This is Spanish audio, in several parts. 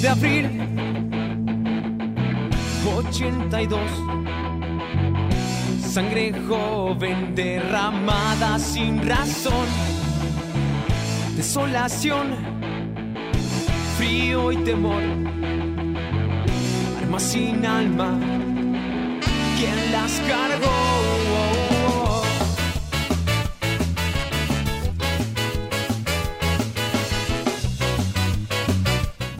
2 de abril. 82 Sangre joven derramada sin razón. Desolación Frío y temor. Armas sin alma. ¿Quién las cargó?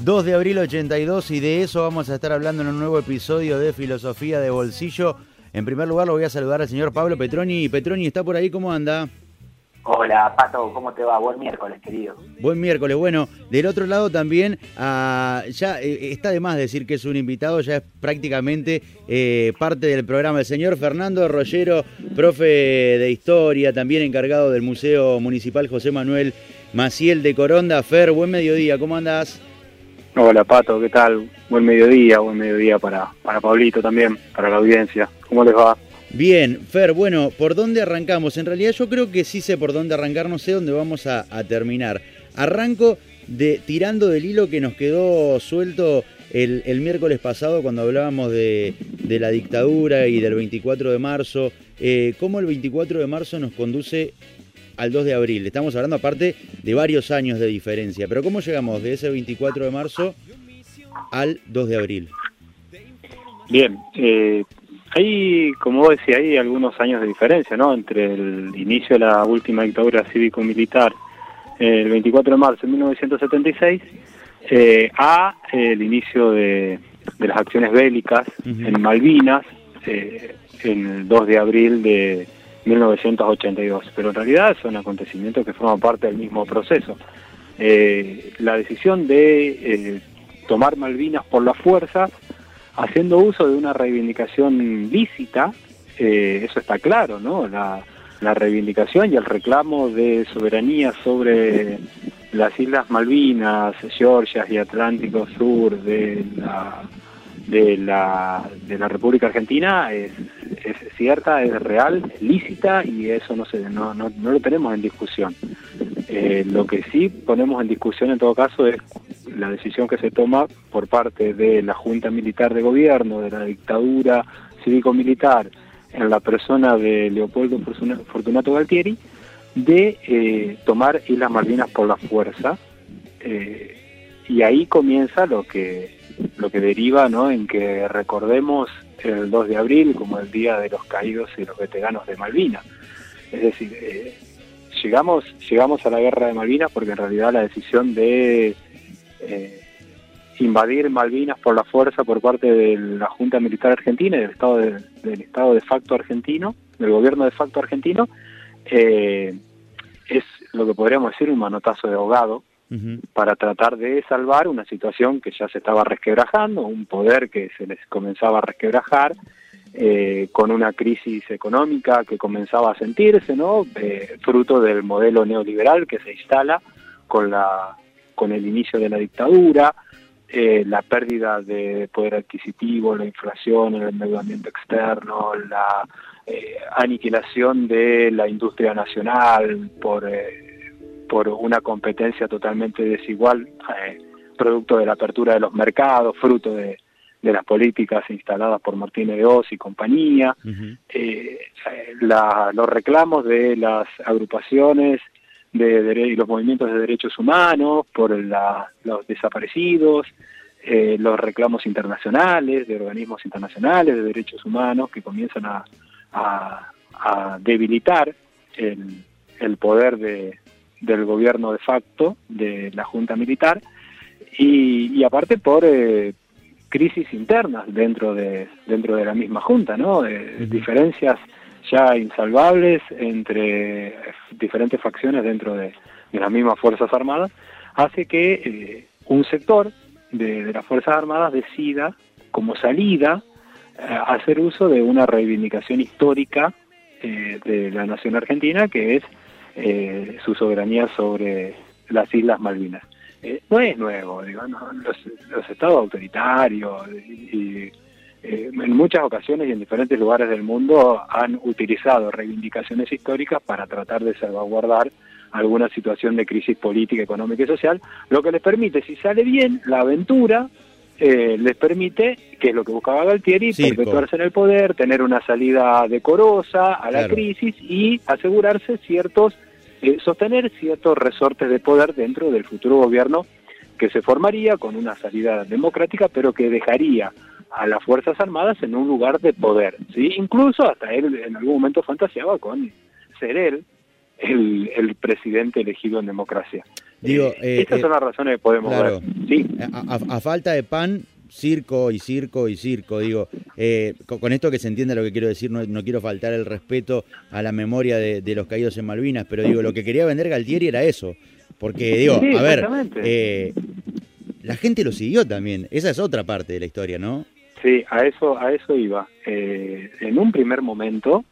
2 de abril 82 y de eso vamos a estar hablando en un nuevo episodio de Filosofía de Bolsillo. En primer lugar lo voy a saludar al señor Pablo Petroni. Petroni, ¿está por ahí? ¿Cómo anda? Hola, Pato, ¿cómo te va? Buen miércoles, querido. Buen miércoles. Bueno, del otro lado también, ah, ya eh, está de más decir que es un invitado, ya es prácticamente eh, parte del programa. El señor Fernando Rollero, profe de historia, también encargado del Museo Municipal José Manuel Maciel de Coronda. Fer, buen mediodía, ¿cómo andás? Hola Pato, ¿qué tal? Buen mediodía, buen mediodía para, para Pablito también, para la audiencia. ¿Cómo les va? Bien, Fer, bueno, ¿por dónde arrancamos? En realidad yo creo que sí sé por dónde arrancar, no sé dónde vamos a, terminar. Arranco de tirando del hilo que nos quedó suelto el, miércoles pasado cuando hablábamos de, la dictadura y del 24 de marzo. Eh, ¿Cómo el 24 de marzo nos conduce al 2 de abril. Estamos hablando aparte de varios años de diferencia, pero ¿cómo llegamos de ese 24 de marzo al 2 de abril? Bien, eh, hay, como vos decías, hay algunos años de diferencia, ¿no? Entre el inicio de la última dictadura cívico-militar, el 24 de marzo de 1976, eh, a el inicio de, las acciones bélicas en Malvinas, eh, en el 2 de abril de 1982, pero en realidad son acontecimientos que forman parte del mismo proceso. Eh, la decisión de eh, tomar Malvinas por la fuerza, haciendo uso de una reivindicación lícita, eh, eso está claro, ¿no? La, la reivindicación y el reclamo de soberanía sobre las Islas Malvinas, Georgia y Atlántico Sur de la de la, de la República Argentina es, cierta, es real, lícita y eso no, se, no, no lo tenemos en discusión. Eh, lo que sí ponemos en discusión en todo caso es la decisión que se toma por parte de la Junta Militar de Gobierno, de la dictadura cívico-militar, en la persona de Leopoldo Fortunato Galtieri, de eh, tomar Islas Malvinas por la fuerza. Eh, y ahí comienza lo que lo que deriva ¿no? en que recordemos el 2 de abril como el Día de los Caídos y los Veteranos de Malvinas. Es decir, eh, llegamos, llegamos a la guerra de Malvinas porque en realidad la decisión de eh, invadir Malvinas por la fuerza por parte de la Junta Militar Argentina y del Estado de, del Estado de facto argentino, del gobierno de facto argentino, eh, es lo que podríamos decir un manotazo de ahogado para tratar de salvar una situación que ya se estaba resquebrajando, un poder que se les comenzaba a resquebrajar, eh, con una crisis económica que comenzaba a sentirse, ¿no? Eh, fruto del modelo neoliberal que se instala con, la, con el inicio de la dictadura, eh, la pérdida de poder adquisitivo, la inflación, el endeudamiento externo, la aniquilación de la industria nacional por por una competencia totalmente desigual, eh, producto de la apertura de los mercados, fruto de, las políticas instaladas por Martínez de Oz y compañía, eh, los reclamos de las agrupaciones de, y los movimientos de derechos humanos por los desaparecidos, eh, los reclamos internacionales de organismos internacionales de derechos humanos que comienzan a, debilitar el poder de, del gobierno de facto de la Junta Militar y, aparte por eh, crisis internas dentro de dentro de la misma Junta, ¿no? Eh, diferencias ya insalvables entre diferentes facciones dentro de, las mismas Fuerzas Armadas, hace que eh, un sector de, las Fuerzas Armadas decida como salida hacer uso de una reivindicación histórica de la nación argentina que es eh, su soberanía sobre las Islas Malvinas. Eh, no es nuevo, digo, los, estados autoritarios y, eh, en muchas ocasiones y en diferentes lugares del mundo han utilizado reivindicaciones históricas para tratar de salvaguardar alguna situación de crisis política, económica y social, lo que les permite, si sale bien, la aventura eh, les permite, que es lo que buscaba Galtieri, Circo. perpetuarse en el poder, tener una salida decorosa a la Claro. crisis y asegurarse ciertos, eh, sostener ciertos resortes de poder dentro del futuro gobierno que se formaría con una salida democrática, pero que dejaría a las Fuerzas Armadas en un lugar de poder. ¿sí? Incluso hasta él en algún momento fantaseaba con ser él el, el presidente elegido en democracia. Digo, Eh, eh, estas eh, son las razones que podemos claro. ver. Sí, A, falta de pan, circo y circo y circo. Digo, eh, con, con esto que se entienda lo que quiero decir, no, no quiero faltar el respeto a la memoria de, de los caídos en Malvinas, pero digo, lo que quería vender Galtieri era eso. Porque digo, Sí, a ver, eh, la gente lo siguió también. Esa es otra parte de la historia, ¿no? Sí, a eso, a eso iba. Eh, en un primer momento,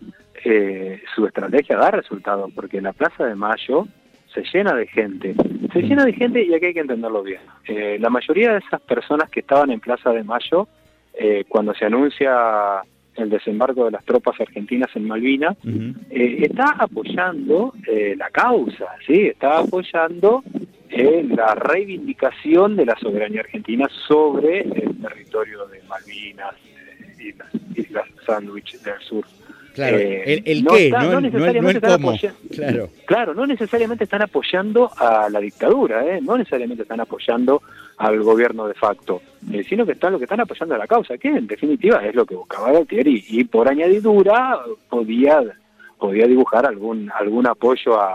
eh, su estrategia da resultado, porque la Plaza de Mayo se llena de gente. Se llena de gente y aquí hay que entenderlo bien. Eh, la mayoría de esas personas que estaban en Plaza de Mayo, eh, cuando se anuncia el desembarco de las tropas argentinas en Malvinas, eh, está apoyando eh, la causa, sí, está apoyando eh, la reivindicación de la soberanía argentina sobre el territorio de Malvinas, eh, Islas, Islas Sandwich del Sur. Claro, Eh, el, el no qué, está- no, no el- no el- no necesariamente el están apoyando- Claro, Claro, no necesariamente están apoyando a la dictadura, ¿eh? no necesariamente están apoyando al gobierno de facto, eh, sino que están lo que están apoyando a la causa, que en definitiva es lo que buscaba Galtieri y por añadidura podía podía dibujar algún algún apoyo a,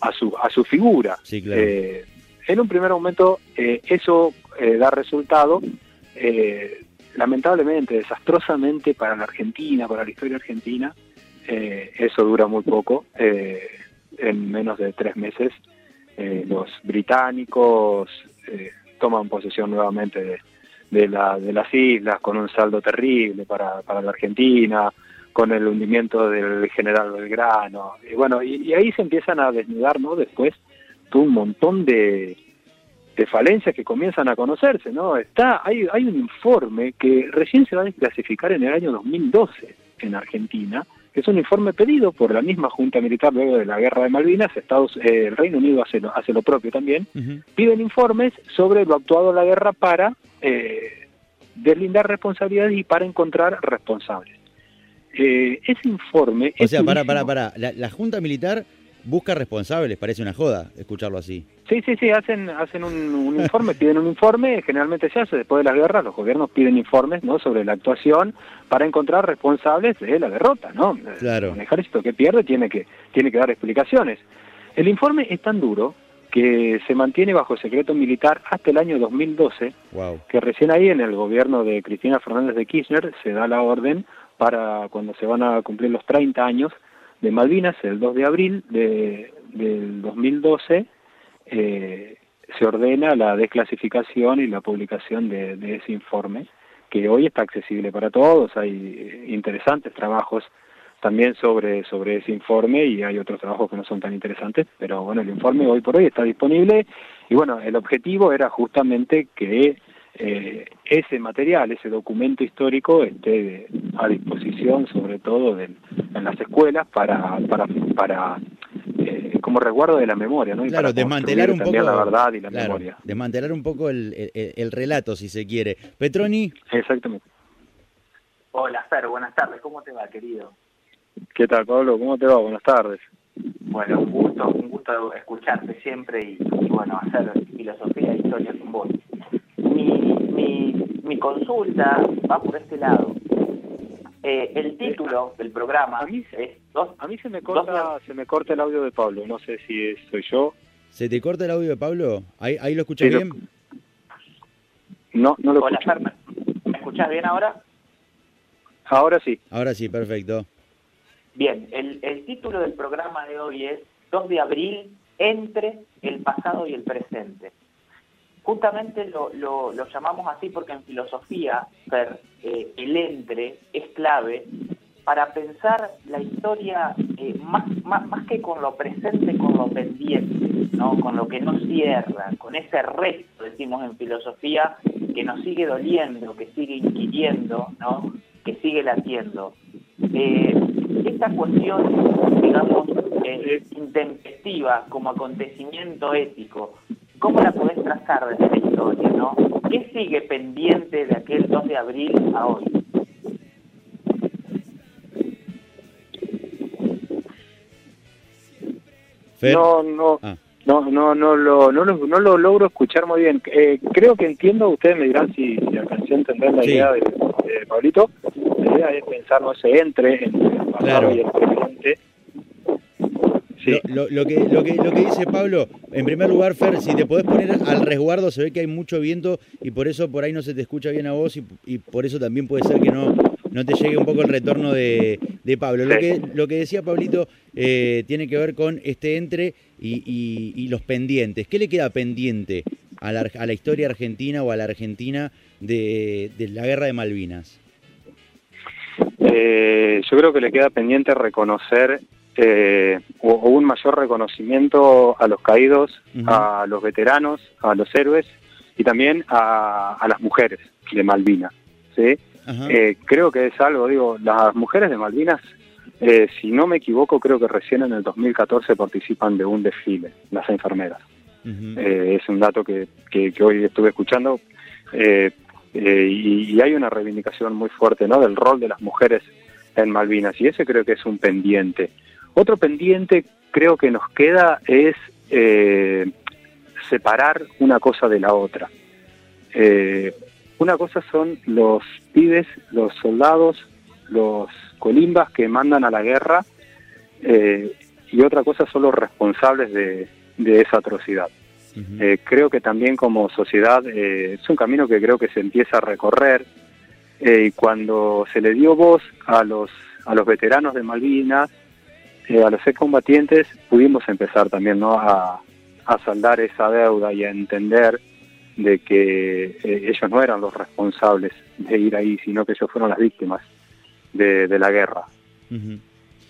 a su a su figura. Sí, claro. Eh, en un primer momento eh, eso eh, da resultado. eh, lamentablemente, desastrosamente para la Argentina, para la historia argentina, eh, eso dura muy poco. eh, en menos de tres meses, eh, los británicos toman posesión nuevamente de, la- de las islas con un saldo terrible para, la Argentina, con el hundimiento del general Belgrano. Y bueno, y, ahí se empiezan a desnudar, ¿no? Después, un montón de, de falencias que comienzan a conocerse, ¿no? Está, hay, hay un informe que recién se va a desclasificar en el año 2012 en Argentina, que es un informe pedido por la misma Junta Militar luego de la Guerra de Malvinas, Estados, eh, el Reino Unido hace lo, hace lo propio también, piden informes sobre lo actuado en la guerra para eh, deslindar responsabilidades y para encontrar responsables. Eh, ese informe... O sea, para, para, para. La, la Junta Militar busca responsables, parece una joda escucharlo así. Sí, sí, sí, hacen, hacen un, un informe, piden un informe, generalmente se hace después de las guerras, los gobiernos piden informes ¿no? sobre la actuación para encontrar responsables de la derrota, ¿no? Claro. Un ejército que pierde tiene que, tiene que dar explicaciones. El informe es tan duro que se mantiene bajo secreto militar hasta el año 2012, Wow. que recién ahí en el gobierno de Cristina Fernández de Kirchner se da la orden para cuando se van a cumplir los 30 años de Malvinas, el 2 de abril de, del 2012, eh, se ordena la desclasificación y la publicación de, de ese informe, que hoy está accesible para todos, hay eh, interesantes trabajos también sobre, sobre ese informe y hay otros trabajos que no son tan interesantes, pero bueno, el informe hoy por hoy está disponible. Y bueno, el objetivo era justamente que eh, ese material, ese documento histórico esté a disposición sobre todo del- en las escuelas para, para, para eh, como resguardo de la memoria, ¿no? Y Claro, para desmantelar un poco. la verdad y la claro, memoria. Desmantelar un poco el, el- el relato, si se quiere. Petroni, Exactamente. Hola, Fer, buenas tardes. ¿Cómo te va, querido? ¿Qué tal, Pablo? ¿Cómo te va? Buenas tardes. Bueno, un gusto, un gusto escucharte siempre y, y, bueno, hacer filosofía e historia con vos. Mi, consulta va por este lado. Eh, el título del programa A mí- es dos, A mí se me corta, se me corta el audio de Pablo, no sé si es- soy yo. ¿se te corta el audio de Pablo? ¿Ahí, ahí lo escuchas bien? No, no lo Hola, escucho. Fer, ¿me- ¿me escuchás bien ahora? Ahora sí. Ahora sí, perfecto. Bien, el, el título del programa de hoy es 2 de abril entre el pasado y el presente. Justamente lo, llamamos así porque en filosofía, eh, el entre es clave para pensar la historia eh, más, que con lo presente, con lo pendiente, ¿no? con lo que no cierra, con ese resto, decimos en filosofía, que nos sigue doliendo, que sigue inquiriendo, ¿no? que sigue latiendo. Eh, esta cuestión, digamos, intempestiva como acontecimiento ético, ¿cómo la podés trazar desde la historia, no? ¿Qué sigue pendiente de aquel 2 de abril a hoy? No, no, Ah. no, no, no lo, no lo, no lo logro escuchar muy bien. Eh, creo que entiendo, ustedes me dirán si, si alcancé a entender la Sí. idea de, de Pablito. La idea es pensar, no se entre entre el pasado Claro. y el presente. Sí. Lo, que, lo, que, lo que dice Pablo, en primer lugar, Fer, si te podés poner al resguardo, se ve que hay mucho viento y por eso por ahí no se te escucha bien a vos y, y por eso también puede ser que no, no te llegue un poco el retorno de, de Pablo. Lo que, lo que decía Pablito eh, tiene que ver con este entre y, y- y los pendientes. ¿Qué le queda pendiente a la, a la historia argentina o a la Argentina de, de la guerra de Malvinas? Eh, yo creo que le queda pendiente reconocer eh, un mayor reconocimiento a los caídos, a los veteranos, a los héroes y también a, a las mujeres de Malvinas. ¿sí? Eh, creo que es algo, digo, las mujeres de Malvinas, eh, si no me equivoco, creo que recién en el 2014 participan de un desfile, las enfermeras. Eh, es un dato que, que, que hoy estuve escuchando eh, eh, y, y hay una reivindicación muy fuerte ¿no? del rol de las mujeres en Malvinas y ese creo que es un pendiente. Otro pendiente creo que nos queda es eh, separar una cosa de la otra. Eh, una cosa son los pibes, los soldados, los colimbas que mandan a la guerra eh, y otra cosa son los responsables de, de esa atrocidad. Eh, creo que también como sociedad eh, es un camino que creo que se empieza a recorrer y cuando se le dio voz a los a los veteranos de Malvinas, eh, a los excombatientes, pudimos empezar también ¿no? a, a saldar esa deuda y a entender de que eh, ellos no eran los responsables de ir ahí, sino que ellos fueron las víctimas de, de la guerra.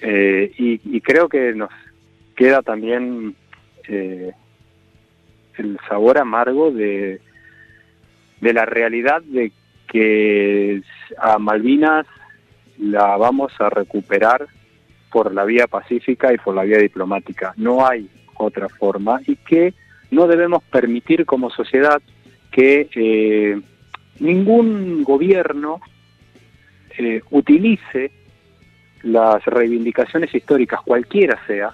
Eh, y, y creo que nos queda también eh, el sabor amargo de, de la realidad de que a Malvinas la vamos a recuperar por la vía pacífica y por la vía diplomática. No hay otra forma y que no debemos permitir como sociedad que eh, ningún gobierno eh, utilice las reivindicaciones históricas, cualquiera sea,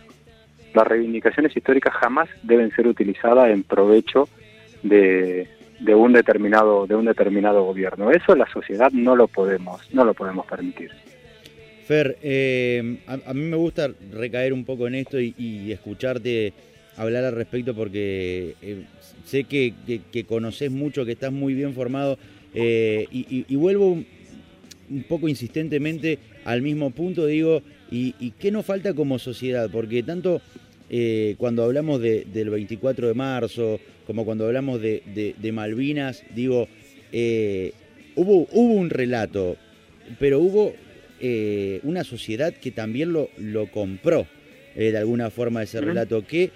las reivindicaciones históricas jamás deben ser utilizadas en provecho de, de un determinado de un determinado gobierno. Eso la sociedad no lo podemos no lo podemos permitir. Fer, eh, a, mí me gusta recaer un poco en esto y, escucharte hablar al respecto porque eh, sé que, conoces mucho, que estás muy bien formado eh, y, vuelvo un, poco insistentemente al mismo punto, digo, y, y qué nos falta como sociedad? Porque tanto cuando hablamos de- del 24 de marzo como cuando hablamos de, Malvinas, digo, hubo un relato, pero hubo eh, una sociedad que también lo, lo compró eh, de alguna forma ese relato. ¿Qué,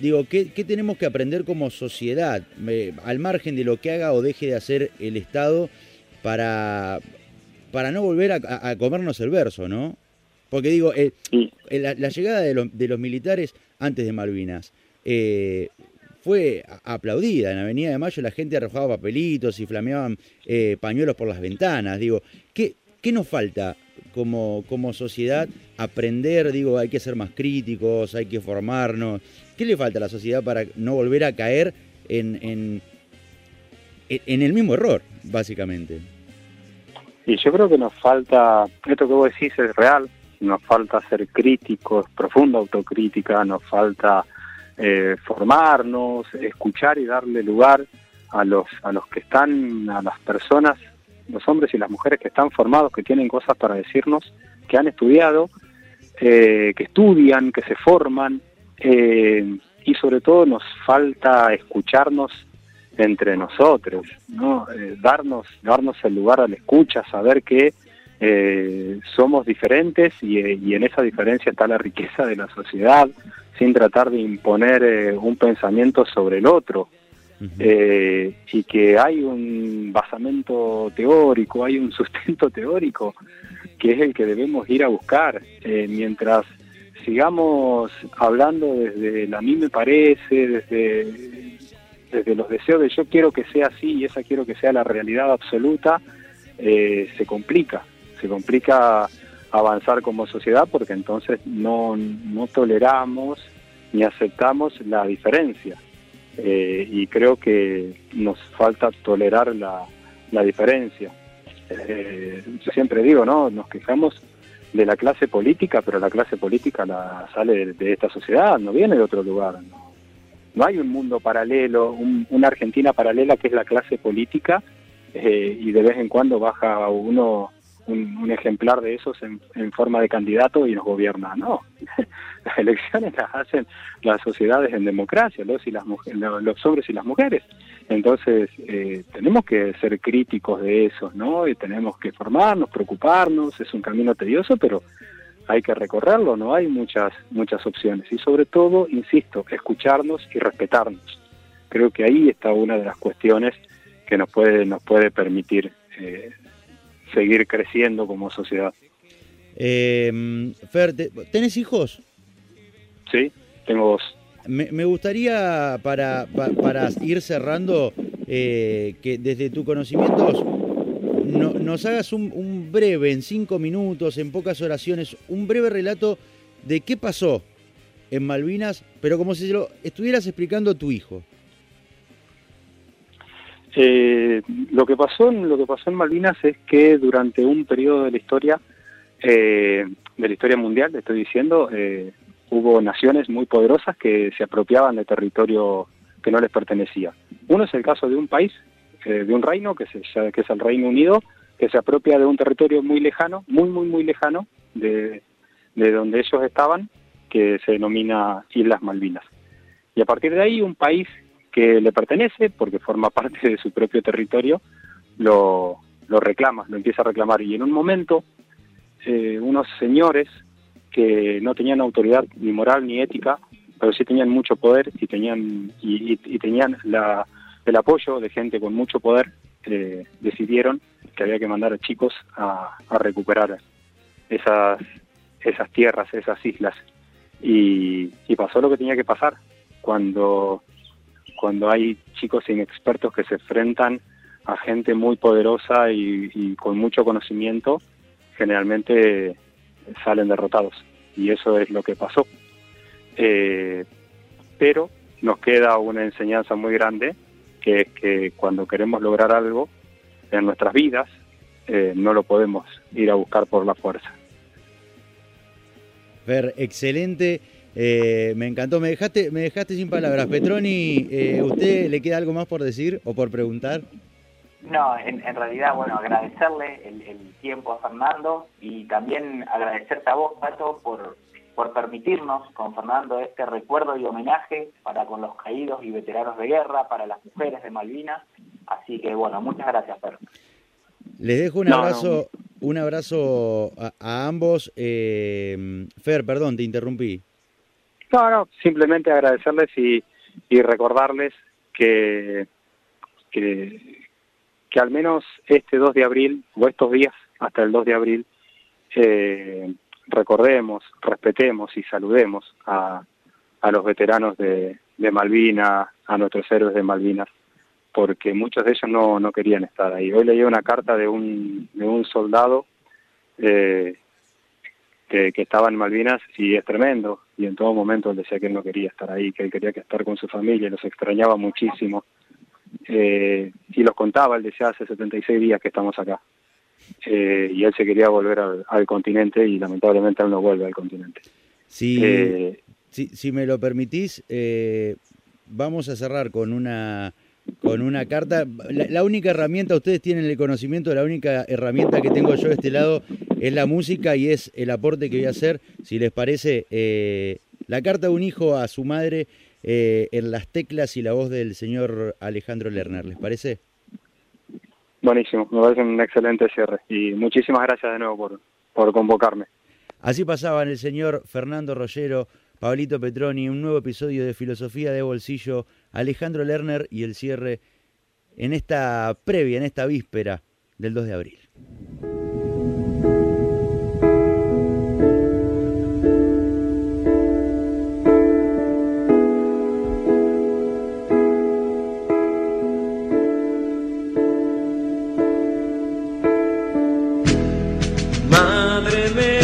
digo, ¿qué, qué tenemos que aprender como sociedad, eh, al margen de lo que haga o deje de hacer el Estado para, para no volver a, comernos el verso, ¿no? Porque digo, eh, la, la llegada de, los- de los militares antes de Malvinas eh, fue aplaudida. En Avenida de Mayo la gente arrojaba papelitos y flameaban pañuelos por las ventanas. Digo, ¿qué, qué nos falta como, como sociedad? Aprender, digo, hay que ser más críticos, hay que formarnos. ¿Qué le falta a la sociedad para no volver a caer en, en, en- el mismo error, básicamente? Y yo creo que nos falta, esto que vos decís es real, nos falta ser críticos, profunda autocrítica, nos falta eh, formarnos, escuchar y darle lugar a los, a los que están, a las personas, los hombres y las mujeres que están formados, que tienen cosas para decirnos, que han estudiado, eh, que estudian, que se forman, eh, y sobre todo nos falta escucharnos entre nosotros, ¿no? Eh, darnos, darnos el lugar a la escucha, saber que eh, somos diferentes y, y en esa diferencia está la riqueza de la sociedad, sin tratar de imponer un pensamiento sobre el otro, Eh, y que hay un basamento teórico, hay un sustento teórico que es el que debemos ir a buscar. Eh, mientras sigamos hablando desde el a mí me parece, desde, desde los deseos de yo quiero que sea así y esa quiero que sea la realidad absoluta, eh, se complica, se complica avanzar como sociedad porque entonces no, no toleramos ni aceptamos la diferencia. Eh, y creo que nos falta tolerar la, la diferencia. Eh, yo siempre digo, ¿no? Nos quejamos de la clase política, pero la clase política la sale de, esta sociedad, no viene de otro lugar. No, hay un mundo paralelo, una Argentina paralela que es la clase política eh, y de vez en cuando baja uno un, ejemplar de esos en, forma de candidato y nos gobierna. No, las elecciones las hacen las sociedades en democracia, los, y las los hombres y las mujeres. Entonces, eh, tenemos que ser críticos de eso, ¿no? Y tenemos que formarnos, preocuparnos, es un camino tedioso, pero hay que recorrerlo, no hay muchas, muchas opciones. Y sobre todo, insisto, escucharnos y respetarnos. Creo que ahí está una de las cuestiones que nos puede, nos puede permitir eh, seguir creciendo como sociedad. Eh, Fer, ¿tenés hijos? Sí, tengo dos. Me, gustaría, para, para, ir cerrando, eh, que desde tu conocimientos nos hagas un, breve, en cinco minutos, en pocas oraciones, un breve relato de qué pasó en Malvinas, pero como si lo estuvieras explicando a tu hijo. Eh, lo que pasó en lo que pasó en Malvinas es que durante un periodo de la historia eh, de la historia mundial, le estoy diciendo, eh, hubo naciones muy poderosas que se apropiaban de territorio que no les pertenecía. Uno es el caso de un país, de un reino que, se, que es el Reino Unido, que se apropia de un territorio muy lejano, muy muy muy lejano de donde ellos estaban, que se denomina Islas Malvinas. Y a partir de ahí un país que le pertenece, porque forma parte de su propio territorio, lo, reclama, lo empieza a reclamar. Y en un momento, eh, unos señores que no tenían autoridad ni moral ni ética, pero sí tenían mucho poder y tenían, y, tenían el apoyo de gente con mucho poder, eh, decidieron que había que mandar a chicos a, recuperar esas, esas tierras, esas islas. Y pasó lo que tenía que pasar. Cuando cuando hay chicos inexpertos que se enfrentan a gente muy poderosa y, con mucho conocimiento, generalmente salen derrotados. Y eso es lo que pasó. Eh, pero nos queda una enseñanza muy grande, que es que cuando queremos lograr algo en nuestras vidas, eh, no lo podemos ir a buscar por la fuerza. Ver, excelente. Eh, me encantó, me dejaste, me dejaste sin palabras. Petroni, eh, ¿usted le queda algo más por decir o por preguntar? No, en, realidad, bueno, agradecerle el, tiempo a Fernando y también agradecerte a vos, Pato, por, por permitirnos con Fernando este recuerdo y homenaje para con los caídos y veteranos de guerra, para las mujeres de Malvinas. Así que, bueno, muchas gracias, Fer. Les dejo un abrazo, un abrazo a, ambos. Eh, Fer, perdón, te interrumpí. No, no, simplemente agradecerles y, y recordarles que, que, al menos este 2 de abril, o estos días hasta el 2 de abril, eh, recordemos, respetemos y saludemos a, a los veteranos de, de Malvinas, a nuestros héroes de Malvinas, porque muchos de ellos no, no querían estar ahí. Hoy leí una carta de un, de un soldado eh, que, estaba en Malvinas y es tremendo. Y en todo momento él decía que él no quería estar ahí, que él quería que estar con su familia, los extrañaba muchísimo. Eh, y los contaba, él decía hace 76 días que estamos acá. Eh, y él se quería volver al, continente y lamentablemente él no vuelve al continente. Si, eh, si, si me lo permitís, vamos a cerrar con una con una carta. La, única herramienta, ustedes tienen el conocimiento, la única herramienta que tengo yo de este lado es la música y es el aporte que voy a hacer, si les parece, eh, la carta de un hijo a su madre eh, en las teclas y la voz del señor Alejandro Lerner. ¿Les parece? Buenísimo, me parece un excelente cierre y muchísimas gracias de nuevo por, por convocarme. Así pasaban el señor Fernando Rollero, Pablito Petroni, un nuevo episodio de Filosofía de Bolsillo Alejandro Lerner y el cierre en esta previa, en esta víspera del 2 de abril. प्रेमे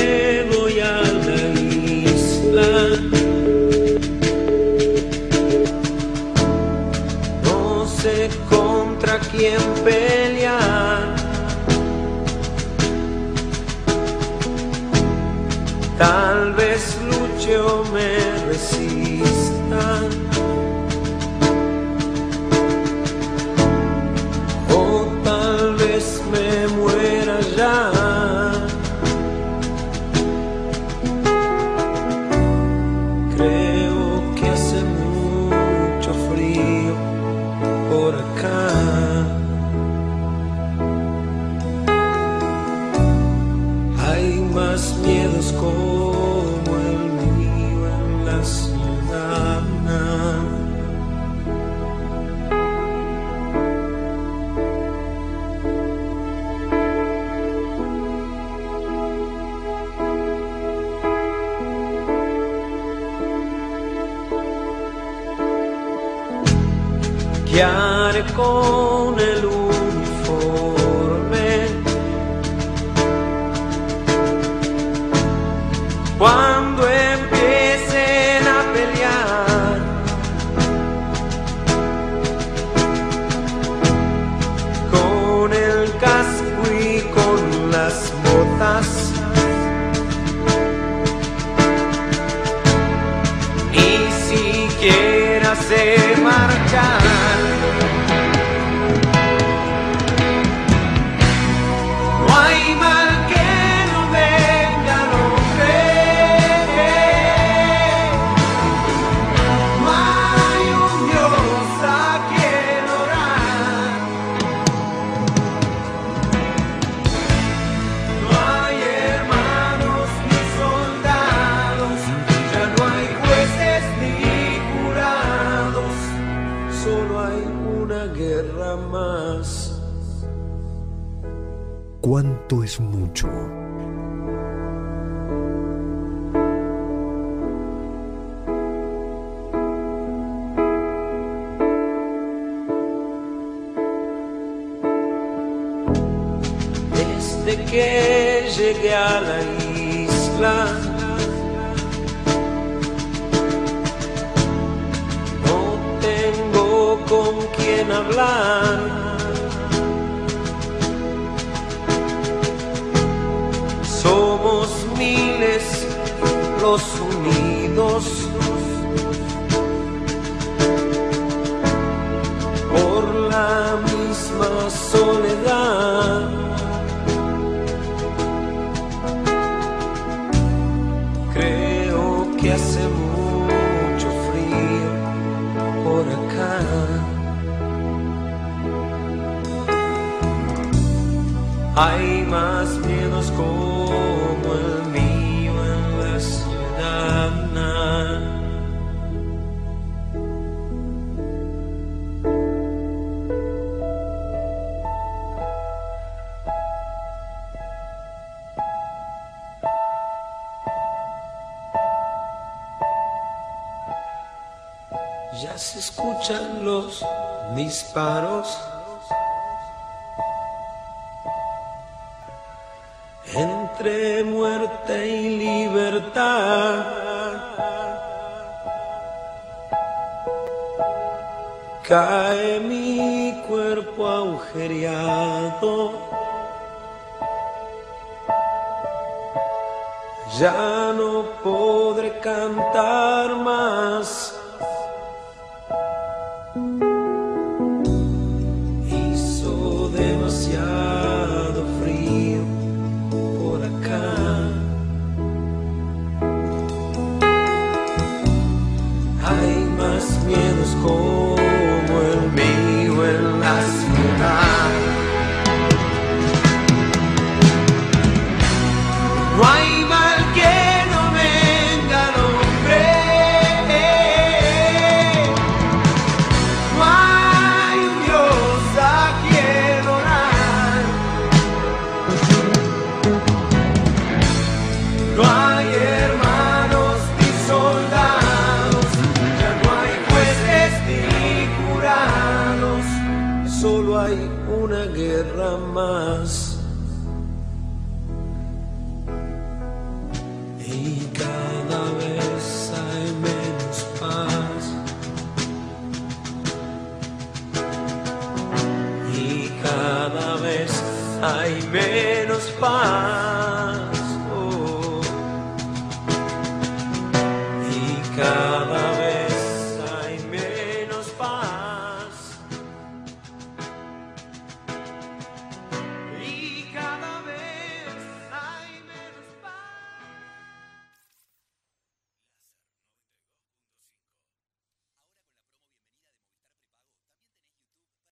quiera se marchar. cuánto es mucho. Desde que llegué a la isla, no tengo con quién hablar. por la misma soledad. Creo que hace mucho frío por acá. Hay más miedos como el mío en las ya se escuchan los disparos. Cae mi cuerpo agujereado. Ya no podré cantar más. The más